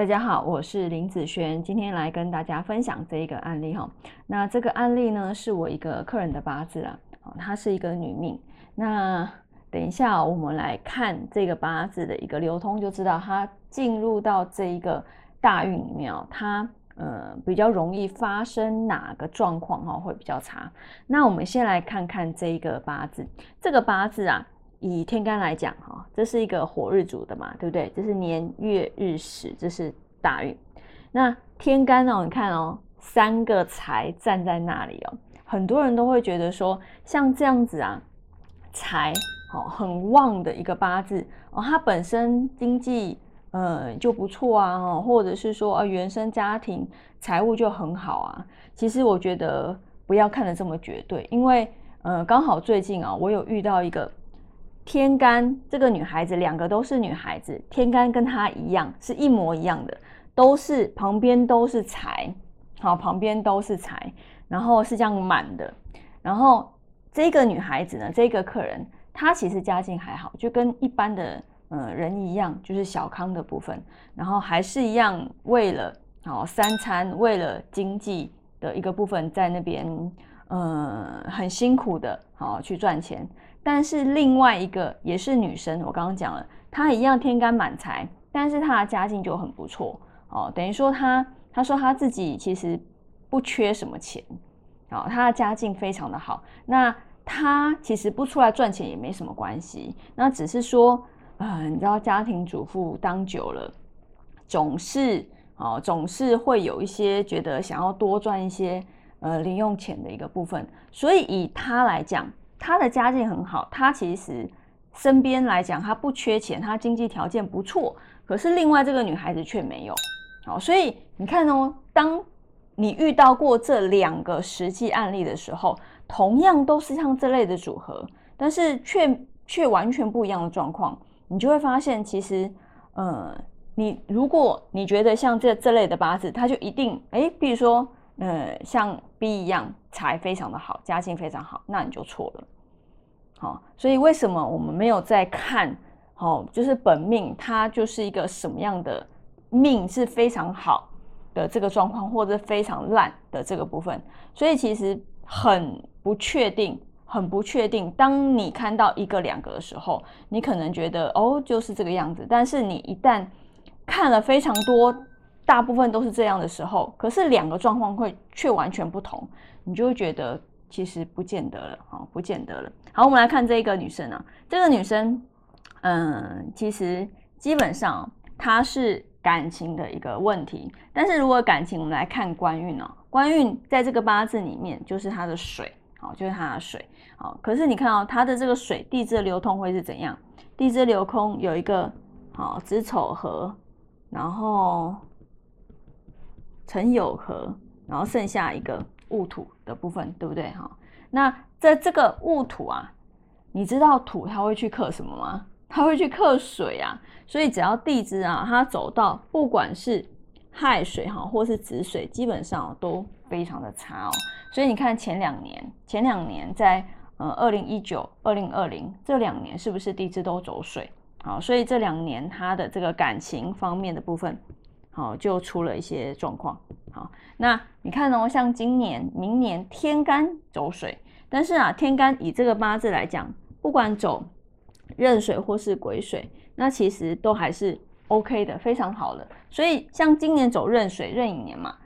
大家好，我是林子璇，今天来跟大家分享这一个案例哈。那这个案例呢，是我一个客人的八字啊，她是一个女命。那等一下我们来看这个八字的一个流通，就知道她进入到这一个大运里面，她呃比较容易发生哪个状况哈，会比较差。那我们先来看看这一个八字，这个八字啊。以天干来讲，哈，这是一个火日主的嘛，对不对？这是年月日时，这是大运。那天干哦，你看哦，三个财站在那里哦，很多人都会觉得说，像这样子啊，财哦很旺的一个八字哦，它本身经济呃就不错啊，哦，或者是说啊原生家庭财务就很好啊。其实我觉得不要看得这么绝对，因为呃刚好最近啊，我有遇到一个。天干这个女孩子，两个都是女孩子，天干跟她一样，是一模一样的，都是旁边都是财，好，旁边都是财，然后是这样满的。然后这个女孩子呢，这个客人，她其实家境还好，就跟一般的呃人一样，就是小康的部分，然后还是一样为了好三餐，为了经济的一个部分，在那边呃很辛苦的好去赚钱。但是另外一个也是女生，我刚刚讲了，她一样天干满财，但是她的家境就很不错哦。等于说她，她说她自己其实不缺什么钱，哦，她的家境非常的好。那她其实不出来赚钱也没什么关系，那只是说，呃，你知道家庭主妇当久了，总是哦，总是会有一些觉得想要多赚一些呃零用钱的一个部分，所以以她来讲。他的家境很好，他其实身边来讲，他不缺钱，他经济条件不错。可是另外这个女孩子却没有，好，所以你看哦，当你遇到过这两个实际案例的时候，同样都是像这类的组合，但是却却完全不一样的状况，你就会发现，其实，呃，你如果你觉得像这这类的八字，它就一定，哎，比如说。呃，像 B 一样财非常的好，家境非常好，那你就错了。好，所以为什么我们没有在看？好，就是本命它就是一个什么样的命是非常好的这个状况，或者非常烂的这个部分。所以其实很不确定，很不确定。当你看到一个两个的时候，你可能觉得哦就是这个样子，但是你一旦看了非常多。大部分都是这样的时候，可是两个状况会却完全不同，你就会觉得其实不见得了，哈，不见得了。好，我们来看这个女生啊，这个女生，嗯，其实基本上她是感情的一个问题，但是如果感情，我们来看官运哦，官运在这个八字里面就是她的水，好，就是她的水，好，可是你看哦，她的这个水地支流通会是怎样？地支流空有一个好子丑合，然后。辰酉合，然后剩下一个戊土的部分，对不对哈？那在这个戊土啊，你知道土它会去克什么吗？它会去克水啊。所以只要地支啊，它走到不管是亥水哈，或是子水，基本上都非常的差哦。所以你看前两年，前两年在呃二零一九、二零二零这两年，是不是地支都走水？好，所以这两年它的这个感情方面的部分。好，就出了一些状况。好，那你看哦，像今年、明年天干走水，但是啊，天干以这个八字来讲，不管走壬水或是癸水，那其实都还是 OK 的，非常好的。所以像今年走壬水，壬寅年嘛，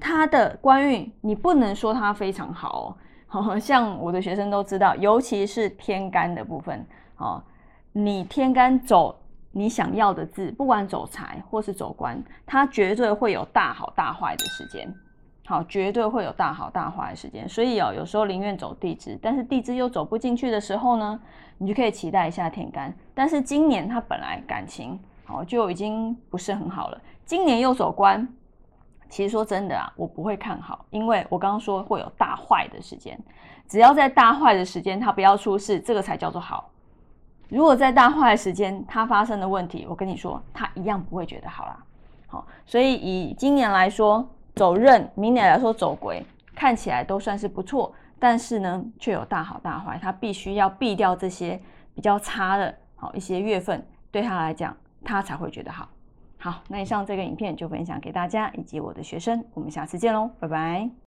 它的官运你不能说它非常好哦。像我的学生都知道，尤其是天干的部分，哦，你天干走。你想要的字，不管走财或是走官，它绝对会有大好大坏的时间。好，绝对会有大好大坏的时间。所以哦，有时候宁愿走地支，但是地支又走不进去的时候呢，你就可以期待一下天干。但是今年它本来感情好就已经不是很好了，今年又走官，其实说真的啊，我不会看好，因为我刚刚说会有大坏的时间。只要在大坏的时间，它不要出事，这个才叫做好。如果在大坏的时间，它发生的问题，我跟你说，它一样不会觉得好啦。好，所以以今年来说，走壬，明年来说走鬼，看起来都算是不错，但是呢，却有大好大坏，它必须要避掉这些比较差的，好一些月份，对他来讲，他才会觉得好。好，那以上这个影片就分享给大家以及我的学生，我们下次见喽，拜拜。